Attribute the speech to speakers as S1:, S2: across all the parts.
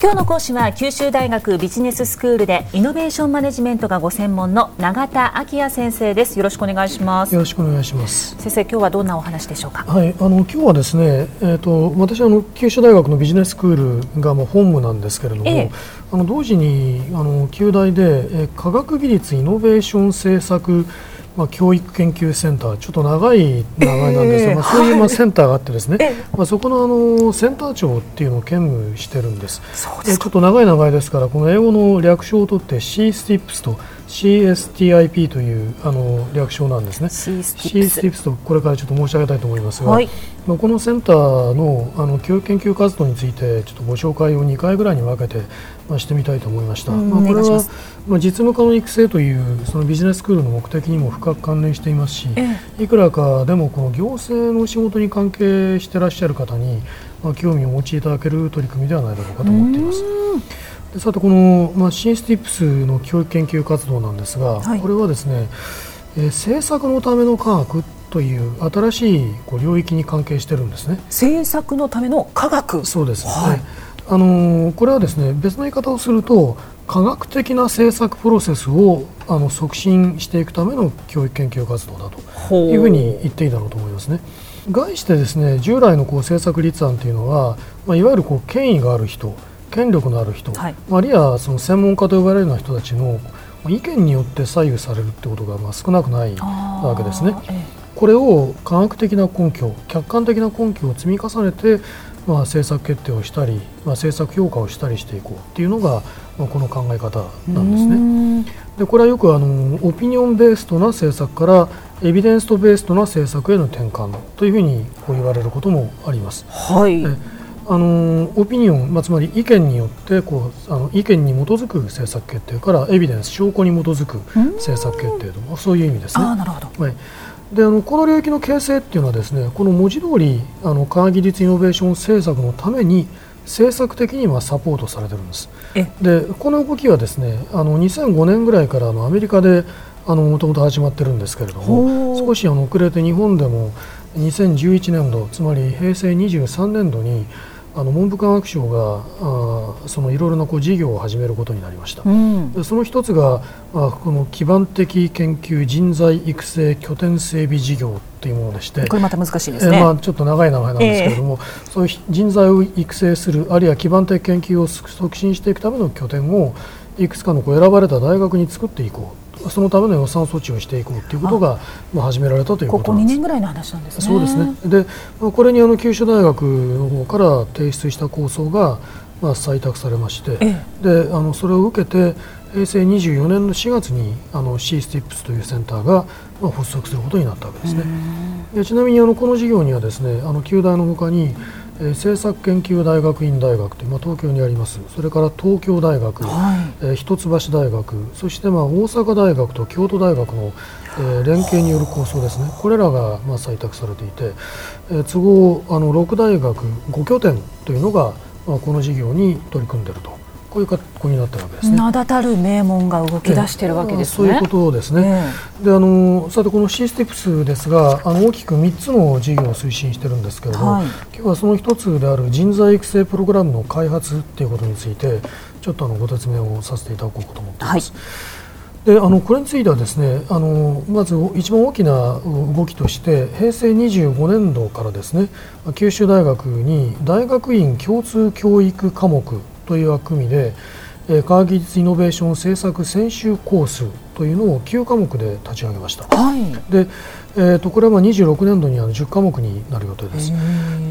S1: 今日の講師は九州大学ビジネススクールでイノベーションマネジメントがご専門の永田昭也先生です。よろしくお願いします。
S2: よろしくお願いします。
S1: 先生今日はどんなお話でしょうか？
S2: はいあの今日はですねえっ、ー、と私あの九州大学のビジネススクールがもう本部なんですけれども、ええ、あの同時にあの旧大で、え科学技術イノベーション政策まあ、教育研究センターちょっと長い名前なんですが、えー、まあ、そういうまあセンターがあってですね、はい、まあ、そこのあのセンター長っていうのを兼務してるんです。でちょっと長い名前ですからこの英語の略称を取って C-STIPS と CSTIP というあの略称なんですね。C-STIPS とこれからちょっと申し上げたいと思いますが、はい、このセンターのあの教育研究活動についてちょっとご紹介を2回ぐらいに分けて、まあ、してみたいと思いました。まあ、これはまあ、実務家の育成というそのビジネススクールの目的にも深く関連していますし、いくらかでもこの行政の仕事に関係していらっしゃる方に、まあ、興味をお持ちいただける取り組みではないだろうかと思っています。でさてこの、まあ、シンスティップスの教育研究活動なんですが、はい、これはですね、えー、政策のための科学という新しいこう領域に関係してるんですね。
S1: 政策のための科学。
S2: そうです、はい、あのー、これはですね別の言い方をすると科学的な政策プロセスをあの促進していくための教育研究活動だというふうに言っていいだろうと思いますね。概してですね従来のこう政策立案というのは、まあ、いわゆるこう権威がある人権力のある人、はい、あるいはその専門家と呼ばれるような人たちの意見によって左右されるってことがまあ少なくないわけですね。これを科学的な根拠客観的な根拠を積み重ねて、まあ、政策決定をしたり、まあ、政策評価をしたりしていこうっていうのが、まあ、この考え方なんですね。でこれはよくあのオピニオンベースとな政策からエビデンスとベースとな政策への転換というふうにこう言われることもあります。
S1: はい
S2: あのオピニオン、まあ、つまり意見によってこうあの意見に基づく政策決定からエビデンス証拠に基づく政策決定とそういう意味ですね。
S1: あなるほど、
S2: はい。であのこの領域の形成っていうのはですねこの文字通りあの科学技術イノベーション政策のために政策的にはサポートされてるんです。でこの動きはですねあの2005年ぐらいからのアメリカでもともと始まってるんですけれども少しあの遅れて日本でも2011年度つまり平成23年度にあの文部科学省があそのいろいろなこう事業を始めることになりました、うん、その一つがあこの基盤的研究人材育成拠点整備事業というものでして
S1: これまた難しいですね、え
S2: ー、まあ、ちょっと長い名前なんですけれども、えー、そういう人材を育成するあるいは基盤的研究を促進していくための拠点をいくつかのこう選ばれた大学に作っていこうそのための予算措置をしていこうということがまあ始められたということ
S1: ここ2年ぐらいの話なんですね。
S2: そうですねでこれにあの九州大学の方から提出した構想がまあ採択されまして、ええ、であのそれを受けて平成24年の4月にあの C-STIPS というセンターがまあ発足することになったわけですね。ちなみにあのこの事業にはですねあの旧大のほかにえー、政策研究大学院大学という、まあ、東京にあります。それから東京大学、はい、えー、一橋大学そして、まあ、大阪大学と京都大学の、えー、連携による構想ですね。これらが、まあ、採択されていて、えー、都合あの6大学5拠点というのが、まあ、この事業に取り組んでいるとこういう格好になったわけですね。
S1: 名だたる名門が動き出しているわけですね。
S2: そういうことですね。えー、であのさてこの C ステップスですがあの大きく3つの事業を推進しているんですけれども、はい、今日はその一つである人材育成プログラムの開発ということについてちょっとあのご説明をさせていただこうと思っています。はいであのこれについてはですねあのまず一番大きな動きとして平成25年度からですね九州大学に大学院共通教育科目という枠組みで、え科学技術イノベーション政策専修コースというのを9科目で立ち上げました。
S1: はい、
S2: でえーと、これは26年度にあの10科目になる予定です。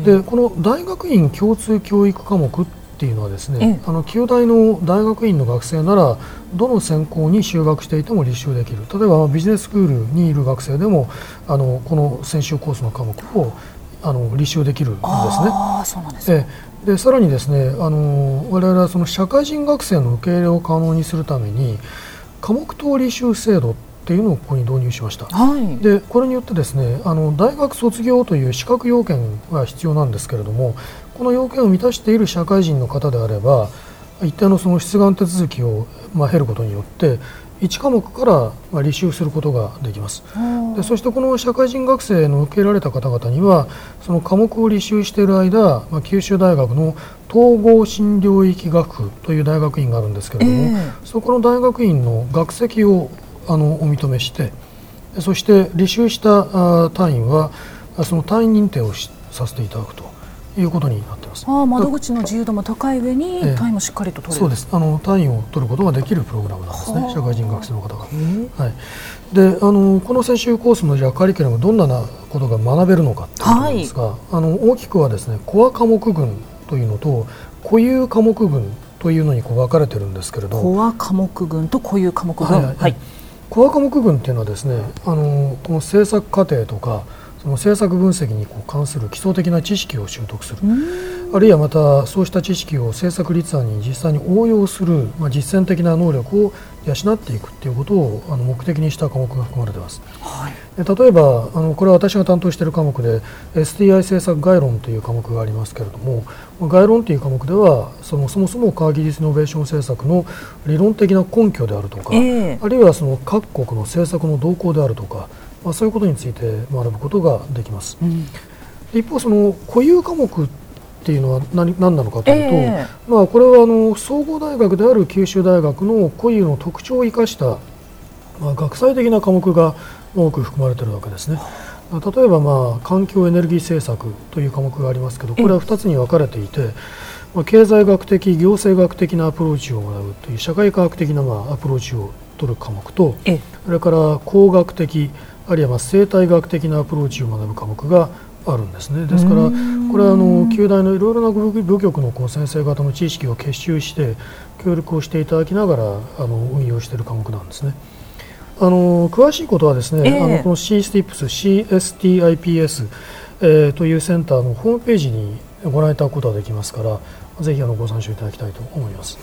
S2: でこの大学院共通教育科目っていうのはですね、あの旧大の大学院の学生ならどの専攻に修学していても立修できる例えばビジネススクールにいる学生でもあのこの専修コースの科目をあの立証できるんですね。
S1: あそうなんですね
S2: でさらにですねあの我々はその社会人学生の受け入れを可能にするために科目等履修制度っていうのをここに導入しました、
S1: はい、
S2: でこれによってですねあの大学卒業という資格要件が必要なんですけれどもこの要件を満たしている社会人の方であれば一定のその出願手続きを、まあ、経ることによって1科目からまあ履修することができます。でそしてこの社会人学生の受けられた方々にはその科目を履修している間、まあ、九州大学の統合診療域学部という大学院があるんですけれども、えー、そこの大学院の学籍をあのお認めしてそして履修した単位はその単位認定をさせていただくということになっています
S1: あ窓口の自由度も高い上に単位もしっかりと取れる、
S2: そうです。あの単位を取ることができるプログラムなんですね社会人学生の方が、はい、であのこの専修コースのじゃカリキュラムどんなことが学べるのかということですが、はい、あの大きくはですねコア科目群というのと固有科目群というのにこう分かれてるんですけれど。
S1: コア科目群と固有科目群。はい、はい、
S2: コア科目群っていうのはですねあのこの制作過程とかその政策分析にこう関する基礎的な知識を習得するあるいはまたそうした知識を政策立案に実際に応用する、まあ、実践的な能力を養っていくということをあの目的にした科目が含まれています、はい、例えばあのこれは私が担当している科目で STI 政策概論という科目がありますけれども概論という科目ではそのそもそも科学技術イノベーション政策の理論的な根拠であるとか、えー、あるいはその各国の政策の動向であるとかまあ、そういうことについて学ぶことができます。うん、一方その固有科目っていうのは何何なのかというと、えー、まあ、これはあの総合大学である九州大学の固有の特徴を生かした、まあ、学際的な科目が多く含まれているわけですね。例えば、まあ、環境エネルギー政策という科目がありますけどこれは2つに分かれていて、まあ、経済学的行政学的なアプローチを学ぶという社会科学的な、まあ、アプローチを取る科目とそれから工学的あるいはま生態学的なアプローチを学ぶ科目があるんですねですからこれはあの九大のいろいろな部局のこう先生方の知識を結集して協力をしていただきながらあの運用している科目なんですね。あの詳しいことはですね、えー、あのこの CSTIPS、CSTIPS、えー、というセンターのホームページにご覧いただくことができますからぜひあのご参照いただきたいと思います。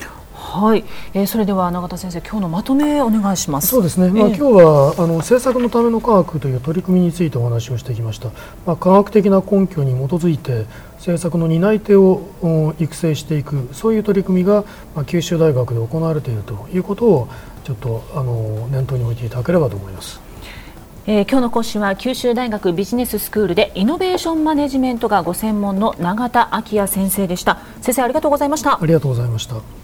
S1: はい、えー、それでは永田先生今日のまとめお願いします。
S2: そうですね、まあ、今日はあの政策のための科学という取り組みについてお話をしてきました、まあ、科学的な根拠に基づいて政策の担い手を育成していくそういう取り組みが、まあ、九州大学で行われているということをちょっとあの念頭に置いていただければと思います。
S1: えー、今日の講師は九州大学ビジネススクールでイノベーションマネジメントがご専門の永田昭也先生でした。先生ありがとうございました。
S2: ありがとうございました